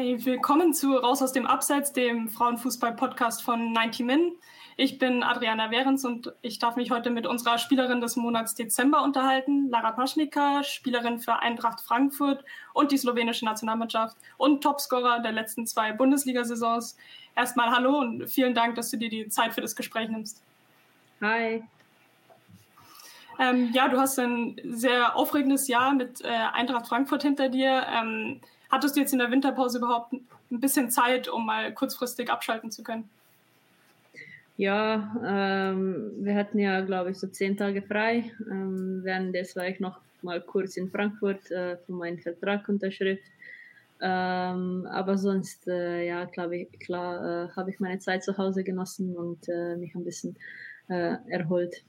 Hey, willkommen zu Raus aus dem Abseits, dem Frauenfußball-Podcast von 90 Min. Ich bin Adriana Wehrens und ich darf mich heute mit unserer Spielerin des Monats Dezember unterhalten, Lara Paschnika, Spielerin für Eintracht Frankfurt und die slowenische Nationalmannschaft und Topscorer der letzten zwei Bundesliga-Saisons. Erstmal hallo und vielen Dank, dass du dir die Zeit für das Gespräch nimmst. Hi. Ähm, ja, du hast ein sehr aufregendes Jahr mit äh, Eintracht Frankfurt hinter dir. Ähm, hattest du jetzt in der Winterpause überhaupt ein bisschen Zeit, um mal kurzfristig abschalten zu können? Ja, ähm, wir hatten ja, glaube ich, so zehn Tage frei. Ähm, während des war ich noch mal kurz in Frankfurt äh, für meinen Vertrag unterschrift. Ähm, aber sonst, äh, ja, glaube ich, klar, äh, habe ich meine Zeit zu Hause genossen und äh, mich ein bisschen äh, erholt.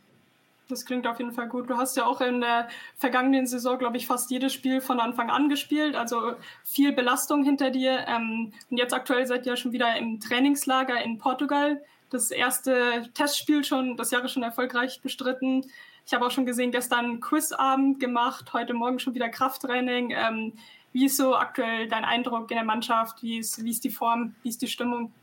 Das klingt auf jeden Fall gut. Du hast ja auch in der vergangenen Saison, glaube ich, fast jedes Spiel von Anfang an gespielt. Also viel Belastung hinter dir. Ähm, und jetzt aktuell seid ihr ja schon wieder im Trainingslager in Portugal das erste Testspiel schon das Jahre schon erfolgreich bestritten. Ich habe auch schon gesehen, gestern Quizabend gemacht, heute Morgen schon wieder Krafttraining. Ähm, wie ist so aktuell dein Eindruck in der Mannschaft? Wie ist, wie ist die Form? Wie ist die Stimmung?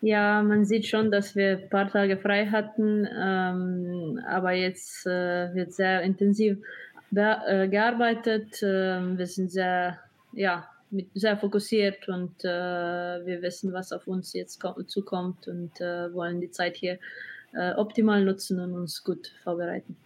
Ja, man sieht schon, dass wir ein paar Tage frei hatten, ähm, aber jetzt äh, wird sehr intensiv äh, gearbeitet. Äh, wir sind sehr, ja, mit, sehr fokussiert und äh, wir wissen, was auf uns jetzt zukommt und äh, wollen die Zeit hier äh, optimal nutzen und uns gut vorbereiten.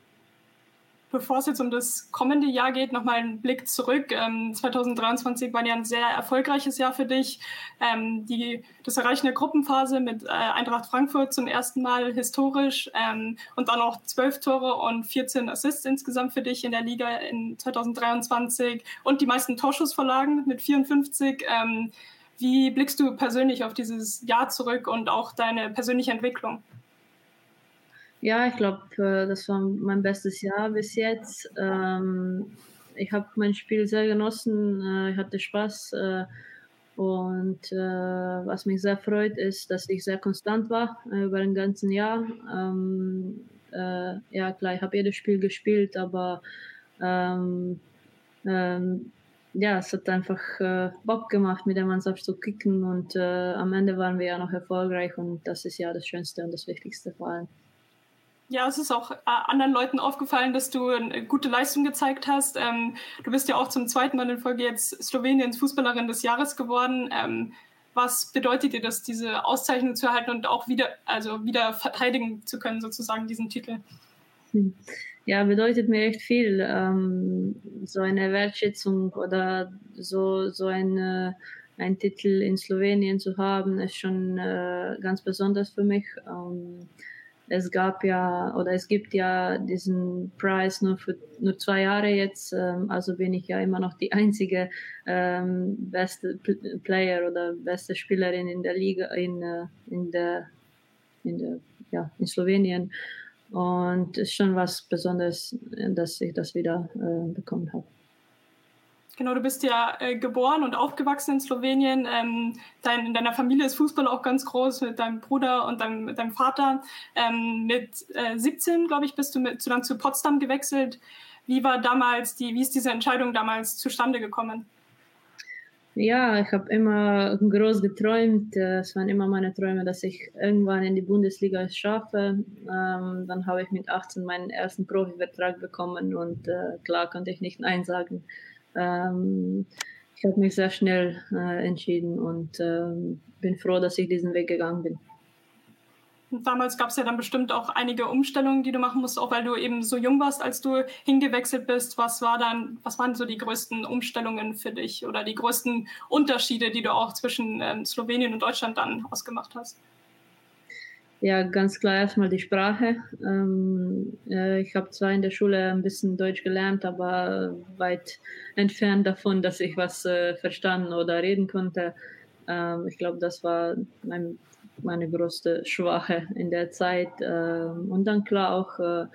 Bevor es jetzt um das kommende Jahr geht, nochmal ein Blick zurück. Ähm, 2023 war ja ein sehr erfolgreiches Jahr für dich. Ähm, die, das Erreichen der Gruppenphase mit äh, Eintracht Frankfurt zum ersten Mal historisch ähm, und dann auch zwölf Tore und 14 Assists insgesamt für dich in der Liga in 2023 und die meisten Torschussverlagen mit 54. Ähm, wie blickst du persönlich auf dieses Jahr zurück und auch deine persönliche Entwicklung? Ja, ich glaube, äh, das war mein bestes Jahr bis jetzt. Ähm, ich habe mein Spiel sehr genossen, äh, ich hatte Spaß äh, und was mich sehr freut, ist, dass ich sehr konstant war über ein ganzes Jahr. Ähm, ja, klar, ich habe jedes Spiel gespielt, aber ähm, ja, es hat einfach Bock gemacht, mit der Mannschaft zu kicken und am Ende waren wir ja noch erfolgreich und das ist ja das Schönste und das Wichtigste vor allem. Ja, es ist auch äh, anderen Leuten aufgefallen, dass du eine gute Leistung gezeigt hast. Ähm, du bist ja auch zum zweiten Mal in Folge jetzt Sloweniens Fußballerin des Jahres geworden. Ähm, was bedeutet dir das, diese Auszeichnung zu erhalten und auch wieder, also wieder verteidigen zu können, sozusagen diesen Titel? Hm. Ja, bedeutet mir echt viel. Ähm, so eine Wertschätzung oder so, so eine, ein Titel in Slowenien zu haben, ist schon äh, ganz besonders für mich. Ähm, es gab ja oder es gibt ja diesen Preis nur für nur zwei Jahre jetzt, ähm, also bin ich ja immer noch die einzige ähm, beste Player oder beste Spielerin in der Liga in, äh, in der in der ja in Slowenien und es ist schon was Besonderes, dass ich das wieder äh, bekommen habe. Genau, du bist ja äh, geboren und aufgewachsen in Slowenien. Ähm, dein, in deiner Familie ist Fußball auch ganz groß mit deinem Bruder und deinem, mit deinem Vater. Ähm, mit äh, 17, glaube ich, bist du mit, dann zu Potsdam gewechselt. Wie war damals die, wie ist diese Entscheidung damals zustande gekommen? Ja, ich habe immer groß geträumt. Es waren immer meine Träume, dass ich irgendwann in die Bundesliga schaffe. Ähm, dann habe ich mit 18 meinen ersten Profivertrag bekommen und äh, klar konnte ich nicht Nein sagen ähm, ich habe mich sehr schnell äh, entschieden und ähm, bin froh, dass ich diesen Weg gegangen bin. Damals gab es ja dann bestimmt auch einige Umstellungen, die du machen musst, auch weil du eben so jung warst, als du hingewechselt bist. Was war dann, was waren so die größten Umstellungen für dich oder die größten Unterschiede, die du auch zwischen ähm, Slowenien und Deutschland dann ausgemacht hast? Ja, ganz klar erstmal die Sprache. Ähm, äh, ich habe zwar in der Schule ein bisschen Deutsch gelernt, aber weit entfernt davon, dass ich was äh, verstanden oder reden konnte. Ähm, ich glaube, das war mein, meine größte Schwache in der Zeit. Ähm, und dann klar auch äh,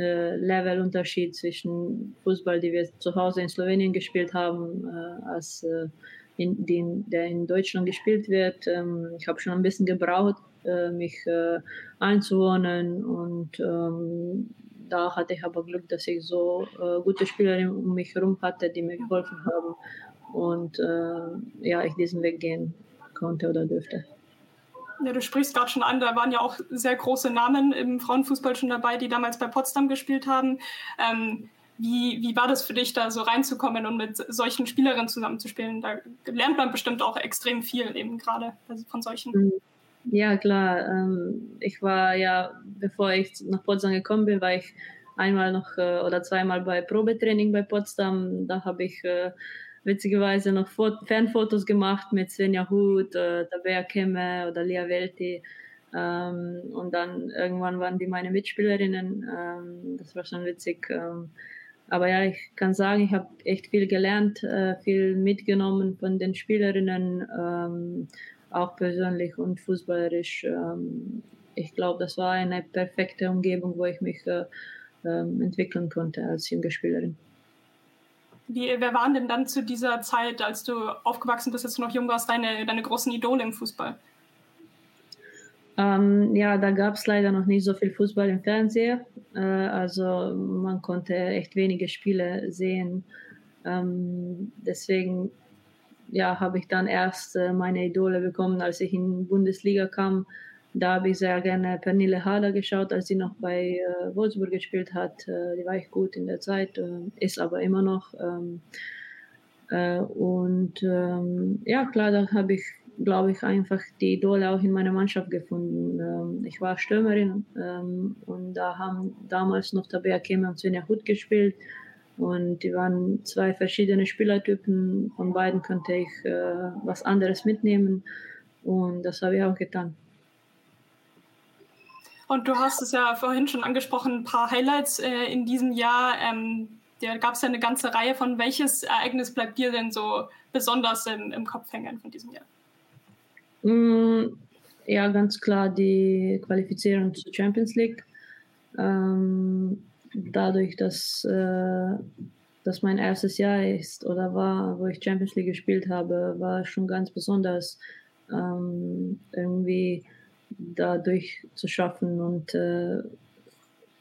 äh Levelunterschied zwischen Fußball, die wir zu Hause in Slowenien gespielt haben, äh, als äh, in den, der in Deutschland gespielt wird. Ähm, ich habe schon ein bisschen gebraucht, mich äh, einzuwohnen und ähm, da hatte ich aber Glück, dass ich so äh, gute Spielerinnen um mich herum hatte, die mir geholfen haben. und äh, ja, ich diesen Weg gehen konnte oder dürfte. Ja, du sprichst gerade schon an, da waren ja auch sehr große Namen im Frauenfußball schon dabei, die damals bei Potsdam gespielt haben. Ähm, wie, wie war das für dich, da so reinzukommen und mit solchen Spielerinnen zusammenzuspielen? Da lernt man bestimmt auch extrem viel eben gerade also von solchen. Mhm. Ja, klar. Ähm, ich war ja, bevor ich nach Potsdam gekommen bin, war ich einmal noch äh, oder zweimal bei Probetraining bei Potsdam. Da habe ich äh, witzigerweise noch Fernfotos gemacht mit Svenja Huth, äh, Tabea Kemme oder Lia Welti. Ähm, und dann irgendwann waren die meine Mitspielerinnen. Ähm, das war schon witzig. Aber ja, ich kann sagen, ich habe echt viel gelernt, viel mitgenommen von den Spielerinnen, auch persönlich und fußballerisch. Ähm, ich glaube, das war eine perfekte Umgebung, wo ich mich äh, ähm, entwickeln konnte als junge Spielerin. Wie, wer waren denn dann zu dieser Zeit, als du aufgewachsen bist, als du noch jung warst, deine, deine großen Idole im Fußball? Ähm, ja, da gab es leider noch nicht so viel Fußball im Fernsehen. Äh, also man konnte echt wenige Spiele sehen. Ähm, deswegen ja, habe ich dann erst äh, meine Idole bekommen, als ich in die Bundesliga kam. Da habe ich sehr gerne Pernille Harder geschaut, als sie noch bei äh, Wolfsburg gespielt hat. Äh, die war ich gut in der Zeit, äh, ist aber immer noch. Ähm, äh, und ähm, ja, klar, da habe ich, glaube ich, einfach die Idole auch in meiner Mannschaft gefunden. Ähm, ich war Stürmerin ähm, und da haben damals noch Tabea Kemme und Svenja Hut gespielt. Und die waren zwei verschiedene Spielertypen. Von beiden konnte ich äh, was anderes mitnehmen. Und das habe ich auch getan. Und du hast es ja vorhin schon angesprochen, ein paar Highlights äh, in diesem Jahr. Ähm, da gab es ja eine ganze Reihe von. Welches Ereignis bleibt dir denn so besonders im, im Kopf hängen von diesem Jahr? Mm, ja, ganz klar die Qualifizierung zur Champions League. Ähm, dadurch, dass äh, das mein erstes Jahr ist oder war, wo ich Champions League gespielt habe, war schon ganz besonders. Ähm, irgendwie dadurch zu schaffen. Und äh,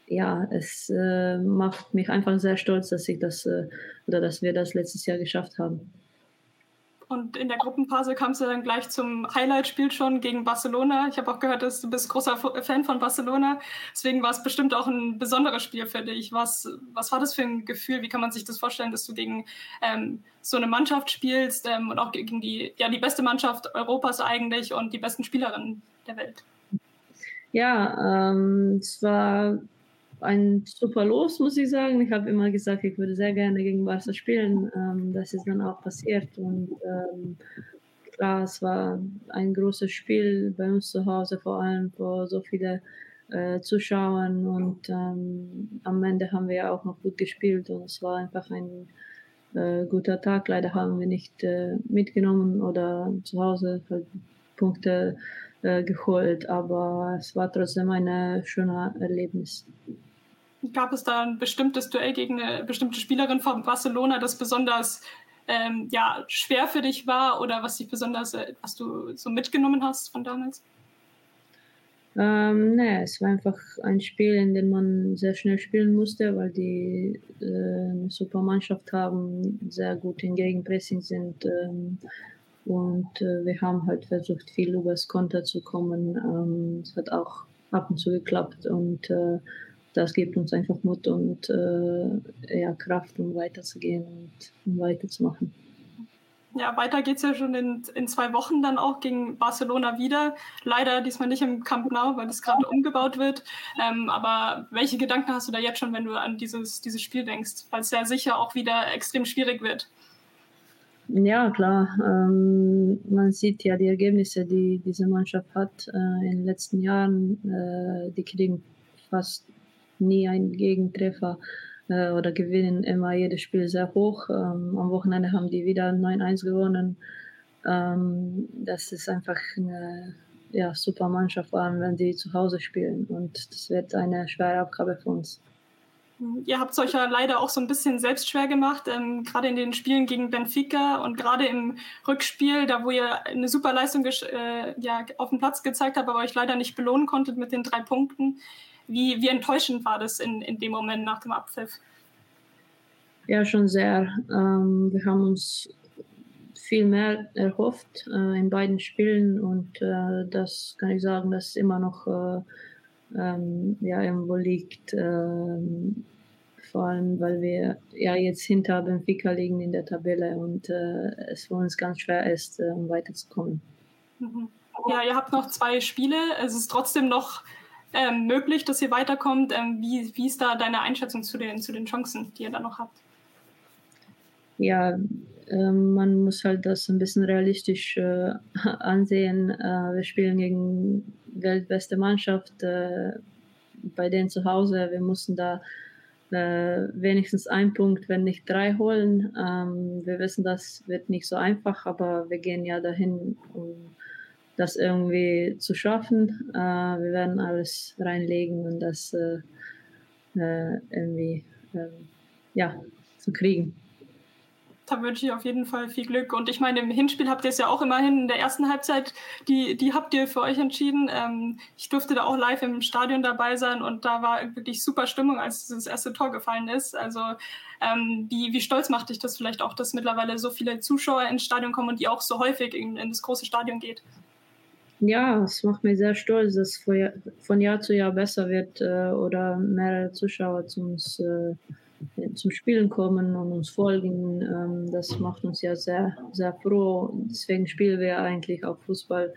ja, es äh, macht mich einfach sehr stolz, dass ich das äh, oder dass wir das letztes Jahr geschafft haben. Und in der Gruppenphase kamst du dann gleich zum Highlight-Spiel schon gegen Barcelona. Ich habe auch gehört, dass du bist großer Fan von Barcelona. Deswegen war es bestimmt auch ein besonderes Spiel für dich. Was, was war das für ein Gefühl? Wie kann man sich das vorstellen, dass du gegen ähm, so eine Mannschaft spielst ähm, und auch gegen die, ja, die beste Mannschaft Europas eigentlich und die besten Spielerinnen der Welt? Ja, ähm, es war ein super Los, muss ich sagen. Ich habe immer gesagt, ich würde sehr gerne gegen Barca spielen. Ähm, das ist dann auch passiert. Und ähm, klar, es war ein großes Spiel bei uns zu Hause, vor allem vor so vielen äh, Zuschauern. Und ähm, am Ende haben wir auch noch gut gespielt. Und es war einfach ein äh, guter Tag. Leider haben wir nicht äh, mitgenommen oder zu Hause halt Punkte äh, geholt, aber es war trotzdem ein schönes Erlebnis. Gab es da ein bestimmtes Duell gegen eine bestimmte Spielerin von Barcelona, das besonders ähm, ja, schwer für dich war oder was dich besonders, äh, was du so mitgenommen hast von damals? Ähm, naja, es war einfach ein Spiel, in dem man sehr schnell spielen musste, weil die äh, eine super Mannschaft haben, sehr gut in Gegenpressing sind. Ähm, und äh, wir haben halt versucht, viel übers Konter zu kommen. Ähm, es hat auch ab und zu geklappt und äh, das gibt uns einfach Mut und äh, ja, Kraft, um weiterzugehen und um weiterzumachen. Ja, weiter geht es ja schon in, in zwei Wochen dann auch gegen Barcelona wieder. Leider diesmal nicht im Camp Nou, weil es gerade umgebaut wird. Ähm, aber welche Gedanken hast du da jetzt schon, wenn du an dieses, dieses Spiel denkst? Weil es ja sicher auch wieder extrem schwierig wird. Ja, klar. Ähm, man sieht ja die Ergebnisse, die diese Mannschaft hat äh, in den letzten Jahren. Äh, die kriegen fast nie einen Gegentreffer äh, oder gewinnen immer jedes Spiel sehr hoch. Ähm, am Wochenende haben die wieder 9-1 gewonnen. Ähm, das ist einfach eine ja, super Mannschaft, vor allem wenn sie zu Hause spielen. Und das wird eine schwere Aufgabe für uns. Ihr habt es euch ja leider auch so ein bisschen selbst schwer gemacht, ähm, gerade in den Spielen gegen Benfica und gerade im Rückspiel, da wo ihr eine super Leistung äh, ja, auf dem Platz gezeigt habt, aber euch leider nicht belohnen konntet mit den drei Punkten. Wie, wie enttäuschend war das in, in dem Moment nach dem Abpfiff? Ja, schon sehr. Ähm, wir haben uns viel mehr erhofft äh, in beiden Spielen und äh, das kann ich sagen, dass immer noch äh, ähm, ja, irgendwo liegt. Ähm, vor allem, weil wir ja jetzt hinter Benfica liegen in der Tabelle und äh, es für uns ganz schwer ist, äh, weiterzukommen. Mhm. Ja, ihr habt noch zwei Spiele. Es ist trotzdem noch ähm, möglich, dass ihr weiterkommt. Ähm, wie, wie ist da deine Einschätzung zu den, zu den Chancen, die ihr da noch habt? Ja, äh, man muss halt das ein bisschen realistisch äh, ansehen. Äh, wir spielen gegen weltbeste Mannschaft äh, bei denen zu Hause. Wir mussten da äh, wenigstens einen Punkt, wenn nicht drei holen. Ähm, wir wissen, das wird nicht so einfach, aber wir gehen ja dahin, um das irgendwie zu schaffen. Äh, wir werden alles reinlegen und das äh, äh irgendwie ähm, ja, zu kriegen da wünsche ich auf jeden Fall viel Glück. Und ich meine, im Hinspiel habt ihr es ja auch immerhin in der ersten Halbzeit, die, die habt ihr für euch entschieden. Ähm, ich durfte da auch live im Stadion dabei sein und da war wirklich super Stimmung, als das erste Tor gefallen ist. Also ähm, wie, wie stolz macht dich das vielleicht auch, dass mittlerweile so viele Zuschauer ins Stadion kommen und die auch so häufig in, in das große Stadion geht? Ja, es macht mich sehr stolz, dass es von Jahr zu Jahr besser wird äh, oder mehrere Zuschauer zu uns äh, zum Spielen kommen und uns folgen. Ähm, das macht uns ja sehr, sehr froh. Deswegen spielen wir eigentlich auch Fußball.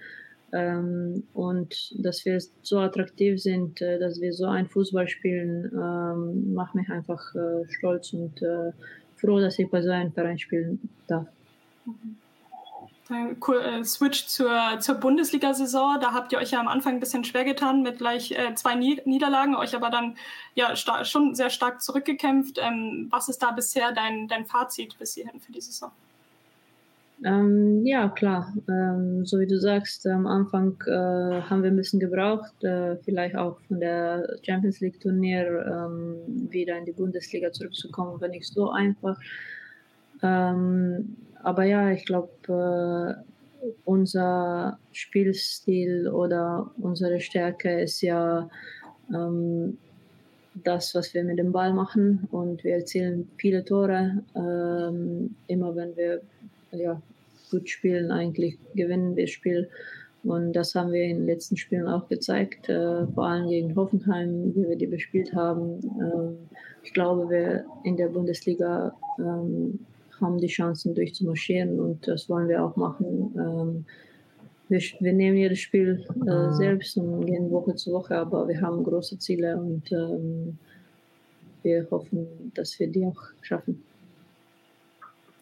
Ähm, und dass wir so attraktiv sind, äh, dass wir so ein Fußball spielen, ähm, macht mich einfach stolz und froh, dass ich bei so einem Verein spielen darf. Mhm. Äh, Switch zur, zur Bundesliga-Saison. Da habt ihr euch ja am Anfang ein bisschen schwer getan mit gleich äh, zwei Niederlagen, euch aber dann ja schon sehr stark zurückgekämpft. Ähm, was ist da bisher dein, dein Fazit bis hierhin für die Saison? Ähm, ja, klar. Ähm, so wie du sagst, am Anfang äh, haben wir ein bisschen gebraucht, äh, vielleicht auch von der Champions League Turnier ähm, wieder in die Bundesliga zurückzukommen, war nicht so einfach. Ähm, aber ja, ich glaube, äh, unser Spielstil oder unsere Stärke ist ja ähm, das, was wir mit dem Ball machen und wir erzielen viele Tore. Ähm, immer wenn wir ja, gut spielen, eigentlich gewinnen wir das Spiel. Und das haben wir in den letzten Spielen auch gezeigt, äh, vor allem gegen Hoffenheim, wie wir die bespielt haben. Ähm, ich glaube, wir in der Bundesliga ähm, haben die Chancen durchzumarschieren und das wollen wir auch machen. Ähm, wir, wir, nehmen jedes Spiel äh, mhm. selbst und gehen Woche zu Woche, aber wir haben große Ziele und ähm, wir hoffen, dass wir die auch schaffen.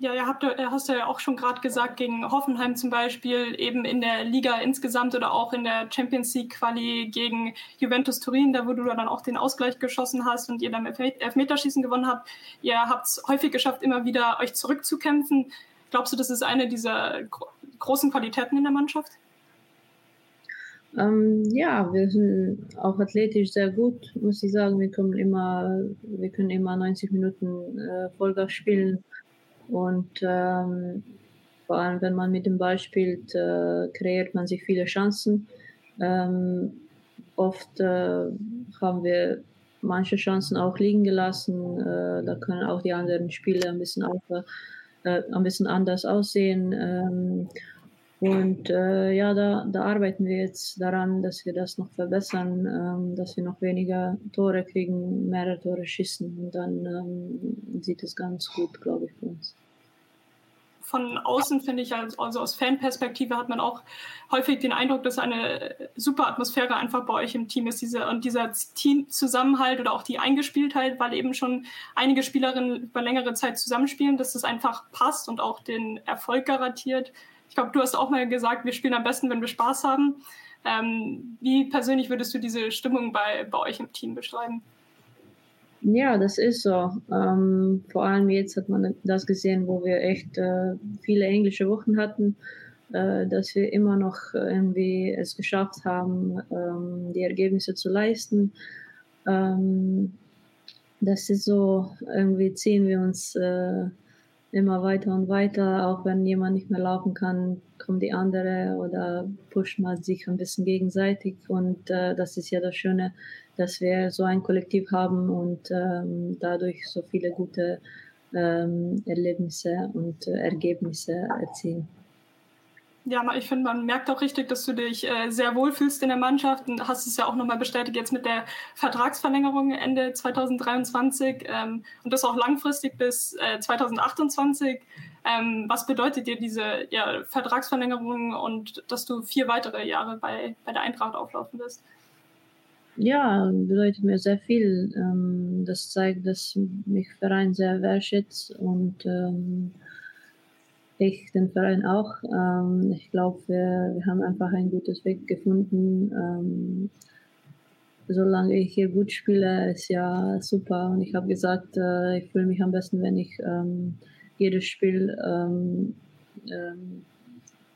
Ja, ihr habt, hast ja auch schon gerade gesagt, gegen Hoffenheim zum Beispiel, eben in der Liga insgesamt oder auch in der Champions League Quali gegen Juventus Turin, da wo du dann auch den Ausgleich geschossen hast und ihr dann Elfmeterschießen gewonnen habt. Ihr habt es häufig geschafft, immer wieder euch zurückzukämpfen. Glaubst du, das ist eine dieser großen Qualitäten in der Mannschaft? Ähm, ja, wir sind auch athletisch sehr gut, muss ich sagen. Wir können immer, wir können immer 90 Minuten äh, Vollgas spielen. Und ähm, vor allem, wenn man mit dem Ball spielt, äh, kreiert man sich viele Chancen. Ähm, oft äh, haben wir manche Chancen auch liegen gelassen. Äh, da können auch die anderen Spiele ein bisschen, äh, ein bisschen anders aussehen. Ähm, und äh, ja, da, da arbeiten wir jetzt daran, dass wir das noch verbessern, ähm, dass wir noch weniger Tore kriegen, mehrere Tore schießen. Und dann ähm, sieht es ganz gut, glaube ich, für uns. Von außen finde ich, also, aus Fanperspektive hat man auch häufig den Eindruck, dass eine super Atmosphäre einfach bei euch im Team ist. Diese, und dieser Teamzusammenhalt oder auch die Eingespieltheit, weil eben schon einige Spielerinnen über längere Zeit zusammenspielen, dass das einfach passt und auch den Erfolg garantiert ich glaube, du hast auch mal gesagt, wir spielen am besten, wenn wir Spaß haben. Ähm, wie persönlich würdest du diese Stimmung bei, bei euch im Team beschreiben? Ja, das ist so. Ähm, vor allem jetzt hat man das gesehen, wo wir echt äh, viele englische Wochen hatten, äh, dass wir immer noch irgendwie es geschafft haben, ähm, die Ergebnisse zu leisten. Ähm, das ist so, irgendwie ziehen wir uns äh, immer weiter und weiter. Auch wenn jemand nicht mehr laufen kann, kommt die andere oder pusht man sich ein bisschen gegenseitig. Und äh, das ist ja das Schöne, dass wir so ein Kollektiv haben und ähm, dadurch so viele gute ähm, Erlebnisse und äh, Ergebnisse erzielen. Ja, ich finde, man merkt auch richtig, dass du dich äh, sehr wohl fühlst in der Mannschaft und hast es ja auch nochmal bestätigt jetzt mit der Vertragsverlängerung Ende 2023 ähm, und das auch langfristig bis äh, 2028. Ähm, was bedeutet dir diese ja, Vertragsverlängerung und dass du vier weitere Jahre bei, bei der Eintracht auflaufen wirst? Ja, bedeutet mir sehr viel. Ähm, das zeigt, dass mich Verein sehr wertschätzt und ähm, ich den Verein auch. Ähm, ich glaube, wir, wir haben einfach ein gutes Weg gefunden. Ähm, solange ich hier gut spiele, ist ja super. Und ich habe gesagt, äh, ich fühle mich am besten, wenn ich ähm, jedes Spiel ähm, ähm,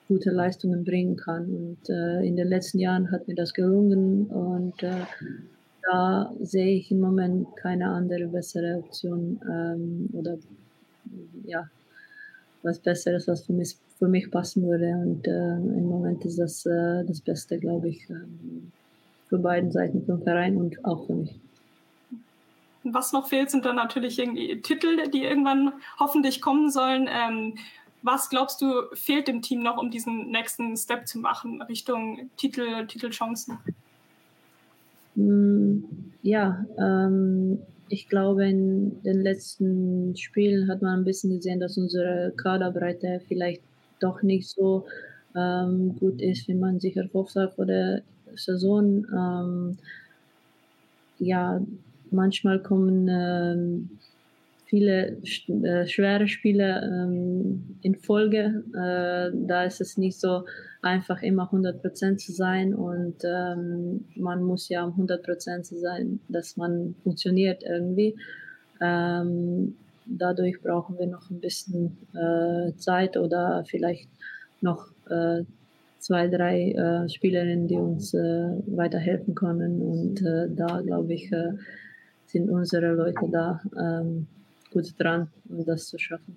gute Leistungen bringen kann. Und äh, in den letzten Jahren hat mir das gelungen und äh, da sehe ich im Moment keine andere bessere Option ähm, oder ja, was Besseres, was für mich, für mich passen würde. Und äh, im Moment ist das äh, das Beste, glaube ich, äh, für beiden Seiten, für den Verein und auch für mich. Was noch fehlt, sind dann natürlich irgendwie Titel, die irgendwann hoffentlich kommen sollen. Ähm, was glaubst du, fehlt dem Team noch, um diesen nächsten Step zu machen Richtung Titel, Titelchancen? Mm, ja, ähm, ich glaube, in den letzten Spielen hat man ein bisschen gesehen, dass unsere Kaderbreite vielleicht doch nicht so ähm, gut ist, wie man sich erhofft hat vor der Saison. Ähm, ja, manchmal kommen ähm, viele äh, schwere Spiele ähm, in Folge. Äh, da ist es nicht so einfach immer 100% zu sein und ähm, man muss ja um 100% zu sein, dass man funktioniert irgendwie. Ähm, dadurch brauchen wir noch ein bisschen äh, Zeit oder vielleicht noch äh, zwei, drei äh, Spielerinnen, die uns äh, weiterhelfen können. Und da, glaube ich, sind unsere Leute da ähm, gut dran, um das zu schaffen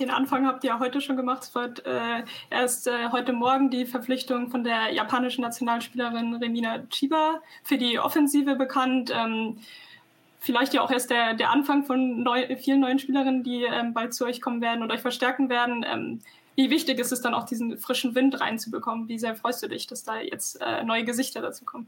den Anfang habt ihr ja heute schon gemacht. Es wird äh, erst äh, heute Morgen die Verpflichtung von der japanischen Nationalspielerin Remina Chiba für die Offensive bekannt. Ähm, vielleicht ja auch erst der, der Anfang von neu, vielen neuen Spielerinnen, die ähm, bald zu euch kommen werden und euch verstärken werden. Ähm, wie wichtig ist es dann auch, diesen frischen Wind reinzubekommen? Wie sehr freust du dich, dass da jetzt äh, neue Gesichter dazu kommen?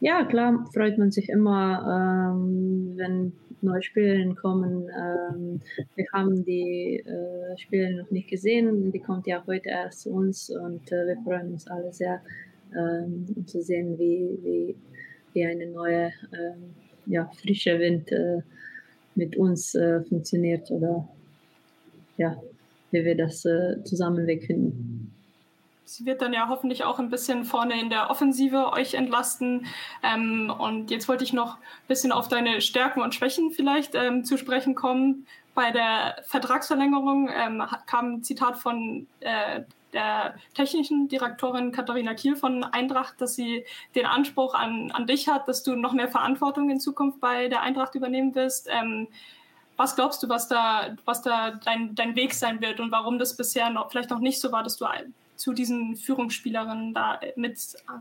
Ja, klar, freut man sich immer, ähm, wenn neue Spielerinnen kommen. Ähm, wir haben die äh, Spielerin noch nicht gesehen, die kommt ja heute erst zu uns und äh, wir freuen uns alle sehr, ähm, zu sehen, wie, wie, wie eine neue, ähm, ja, frische Wind äh, mit uns äh, funktioniert oder ja, wie wir das äh, zusammen wegfinden. Sie wird dann ja hoffentlich auch ein bisschen vorne in der Offensive euch entlasten. Ähm, und jetzt wollte ich noch ein bisschen auf deine Stärken und Schwächen vielleicht ähm, zu sprechen kommen. Bei der Vertragsverlängerung ähm, kam ein Zitat von äh, der technischen Direktorin Katharina Kiel von Eintracht, dass sie den Anspruch an, an dich hat, dass du noch mehr Verantwortung in Zukunft bei der Eintracht übernehmen wirst. Ähm, was glaubst du, was da, was da dein, dein Weg sein wird und warum das bisher noch, vielleicht noch nicht so war, dass du zu diesen Führungsspielerinnen da mit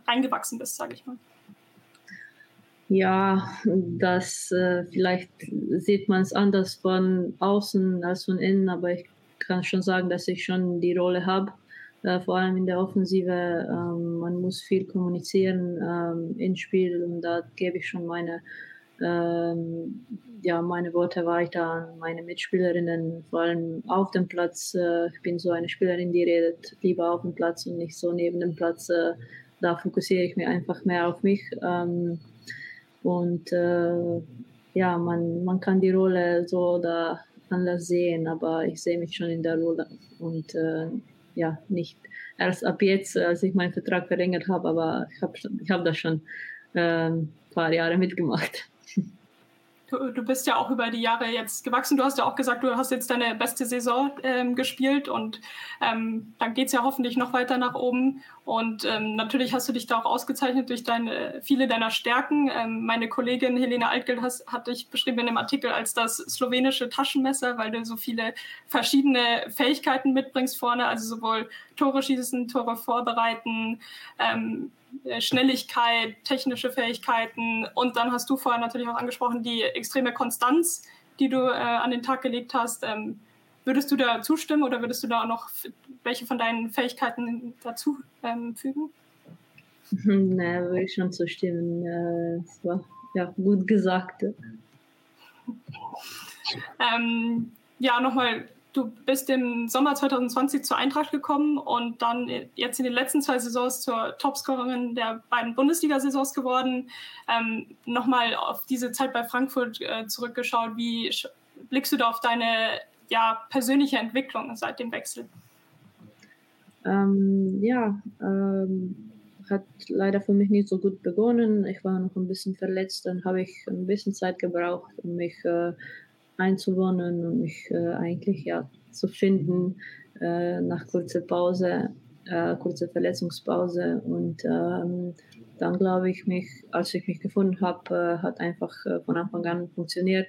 reingewachsen bist, sage ich mal? Ja, das äh, vielleicht sieht man es anders von außen als von innen, aber ich kann schon sagen, dass ich schon die Rolle habe, äh, vor allem in der Offensive. Ähm, man muss viel kommunizieren ähm, ins Spiel und da gebe ich schon meine ähm, ja, meine Worte weiter an meine Mitspielerinnen, vor allem auf dem Platz. Äh, ich bin so eine Spielerin, die redet lieber auf dem Platz und nicht so neben dem Platz. Äh, da fokussiere ich mich einfach mehr auf mich. Ähm, und äh, ja, man, man kann die Rolle so oder anders sehen, aber ich sehe mich schon in der Rolle und äh, ja, nicht erst ab jetzt, als ich meinen Vertrag verlängert habe, aber ich habe ich hab das schon ein ähm, paar Jahre mitgemacht. Du, du, bist ja auch über die Jahre jetzt gewachsen. Du hast ja auch gesagt, du hast jetzt deine beste Saison ähm, gespielt und ähm, dann geht es ja hoffentlich noch weiter nach oben. Und ähm, natürlich hast du dich da auch ausgezeichnet durch deine, viele deiner Stärken. Ähm, meine Kollegin Helene Altgeld has, hat dich beschrieben in dem Artikel als das slowenische Taschenmesser, weil du so viele verschiedene Fähigkeiten mitbringst vorne, also sowohl Tore schießen, Tore vorbereiten, ähm, äh, Schnelligkeit, technische Fähigkeiten und dann hast du vorher natürlich auch angesprochen, die extreme Konstanz, die du äh, an den Tag gelegt hast. Ähm, würdest du da zustimmen oder würdest du da auch noch welche von deinen Fähigkeiten dazu ähm, fügen? Na, würde ich schon zustimmen. Äh, das war ja gut gesagt. Ähm, ja, nochmal, du bist im Sommer 2020 zur Eintracht gekommen und dann jetzt in den letzten zwei Saisons zur Topscorerin der beiden Bundesliga-Saisons geworden. Ähm, nochmal auf diese Zeit bei Frankfurt äh, zurückgeschaut. Wie blickst du da auf deine ja, persönliche Entwicklung seit dem Wechsel? Ähm, ja, ähm, hat leider für mich nicht so gut begonnen. Ich war noch ein bisschen verletzt, dann habe ich ein bisschen Zeit gebraucht, um mich äh, einzuwohnen und mich äh, eigentlich ja zu finden äh, nach kurzer Pause, äh, kurzer Verletzungspause und ähm, dann glaube ich mich, als ich mich gefunden habe, äh, hat einfach äh, von Anfang an funktioniert.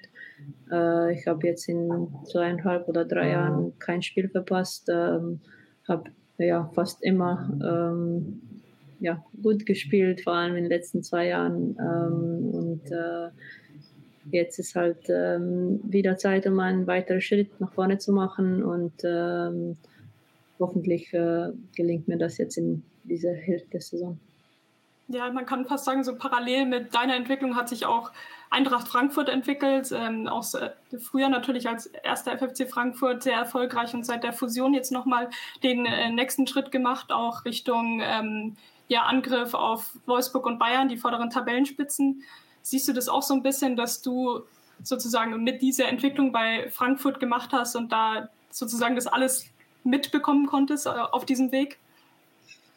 Äh, ich habe jetzt in zweieinhalb oder drei Jahren kein Spiel verpasst, ähm, habe ja fast immer ähm, ja, gut gespielt, vor allem in den letzten zwei Jahren. Ähm, und jetzt ist halt ähm, wieder Zeit, um einen weiteren Schritt nach vorne zu machen. Und ähm, hoffentlich äh, gelingt mir das jetzt in dieser Hälfte der Saison. Ja, man kann fast sagen, so parallel mit deiner Entwicklung hat sich auch Eintracht Frankfurt entwickelt. Ähm, auch früher natürlich als erster FFC Frankfurt sehr erfolgreich und seit der Fusion jetzt nochmal den äh, nächsten Schritt gemacht, auch Richtung ähm, ja, Angriff auf Wolfsburg und Bayern, die vorderen Tabellenspitzen. Siehst du das auch so ein bisschen, dass du sozusagen mit dieser Entwicklung bei Frankfurt gemacht hast und da sozusagen das alles mitbekommen konntest äh, auf diesem Weg?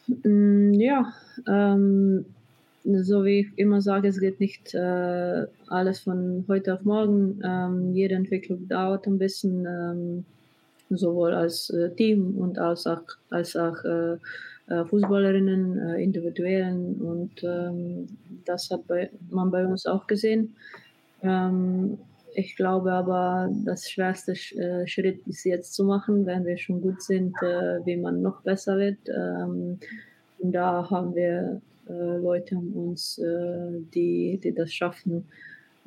Mm, ja, ähm, so wie ich immer sage, es geht nicht äh, alles von heute auf morgen. Ähm, jede Entwicklung dauert ein bisschen, ähm, sowohl als äh, Team und als auch, als auch äh, äh, Fußballerinnen, individuellen und ähm, das hat man bei uns auch gesehen. Ähm, ich glaube aber, das schwerste Schritt ist jetzt zu machen, wenn wir schon gut sind, wie man noch besser wird. Ähm, und da haben wir Leute um uns, die, die das schaffen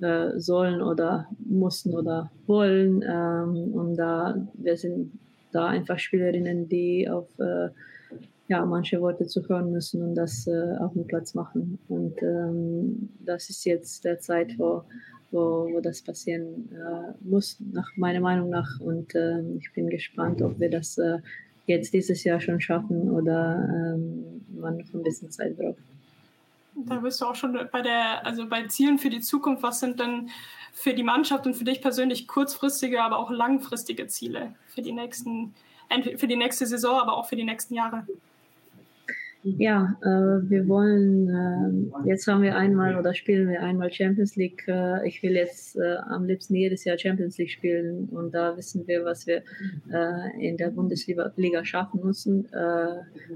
äh, sollen oder mussten oder wollen. Ähm, und da wir sind da einfach Spielerinnen, die auf äh, ja, manche Worte zu hören müssen und das äh, auf dem Platz machen. Und ähm, das ist jetzt der Zeit, wo, wo, wo das passieren äh, muss, nach meiner Meinung nach. Und äh, ich bin gespannt, ob wir das äh, jetzt dieses Jahr schon schaffen oder ähm, man noch ein bisschen Zeit braucht. Da bist du auch schon bei der, also bei Zielen für die Zukunft. Was sind denn für die Mannschaft und für dich persönlich kurzfristige, aber auch langfristige Ziele für die nächsten, für die nächste Saison, aber auch für die nächsten Jahre? Ja, äh, wir wollen, äh, jetzt haben wir einmal oder spielen wir einmal Champions League. Äh, ich will jetzt äh, am liebsten jedes Jahr Champions League spielen und da wissen wir, was wir äh, in der Bundesliga Liga schaffen müssen. Äh,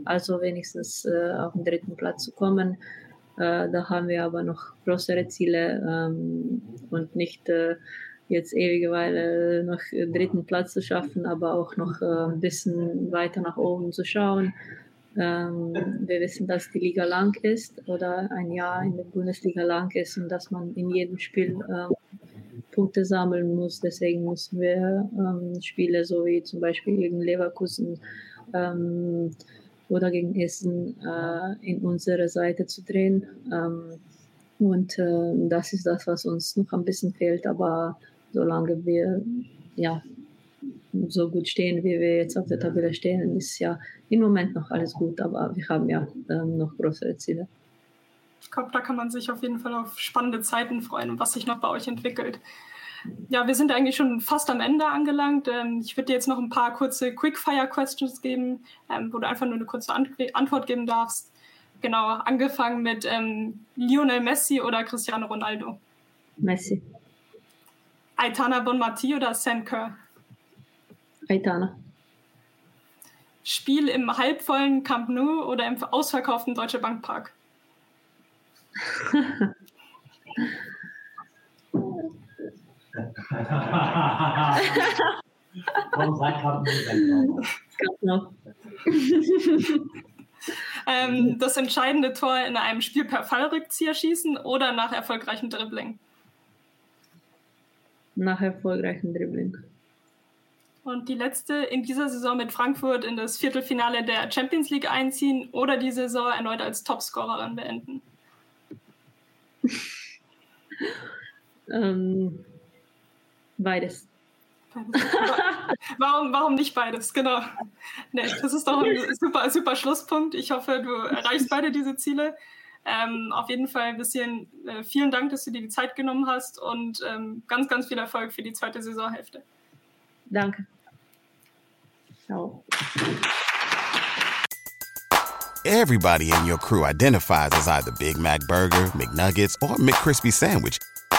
also wenigstens auf den dritten Platz zu kommen. Da haben wir aber noch größere Ziele ähm, und nicht jetzt ewige Weile noch dritten Platz zu schaffen, aber auch noch ein bisschen weiter nach oben zu schauen. Ähm, wir wissen, dass die Liga lang ist oder ein Jahr in der Bundesliga lang ist und dass man in jedem Spiel ähm, Punkte sammeln muss. Deswegen müssen wir ähm, Spiele so wie zum Beispiel gegen Leverkusen ähm, oder gegen Essen äh, in unsere Seite zu drehen. Ähm, und äh, das ist das, was uns noch ein bisschen fehlt. Aber solange wir ja, so gut stehen, wie wir jetzt auf der Tabelle stehen, ist ja im Moment noch alles gut, aber wir haben ja ähm, noch größere Ziele. Ich glaube, da kann man sich auf jeden Fall auf spannende Zeiten freuen, was sich noch bei euch entwickelt. Ja, wir sind eigentlich schon fast am Ende angelangt. Ähm, ich würde dir jetzt noch ein paar kurze Quickfire-Questions geben, ähm, wo du einfach nur eine kurze Antwort geben darfst. Genau, angefangen mit ähm, Lionel Messi oder Cristiano Ronaldo? Messi. Aitana Bonmati oder Sam Kerr? Aitana. Spiel im halbvollen Camp Nou oder im ausverkauften Deutsche Bank Park? Warum sagt ähm, das entscheidende Tor in einem Spiel per Fallrückzieher schießen oder nach erfolgreichem Dribbling? nach erfolgreichem Dribbling. Und die letzte in dieser Saison mit Frankfurt in das Viertelfinale der Champions League einziehen oder die Saison erneut als Topscorerin beenden? ähm, beides. warum, warum nicht beides? Genau. Nee, das ist doch ein super, super Schlusspunkt. Ich hoffe, du erreichst beide diese Ziele. Ähm, auf jeden Fall ein bisschen äh, vielen Dank, dass du dir die Zeit genommen hast und ähm, ganz, ganz viel Erfolg für die zweite Saisonhälfte. Danke. Ciao. Everybody in your crew identifies as either Big Mac Burger, McNuggets, or McCrispy Sandwich.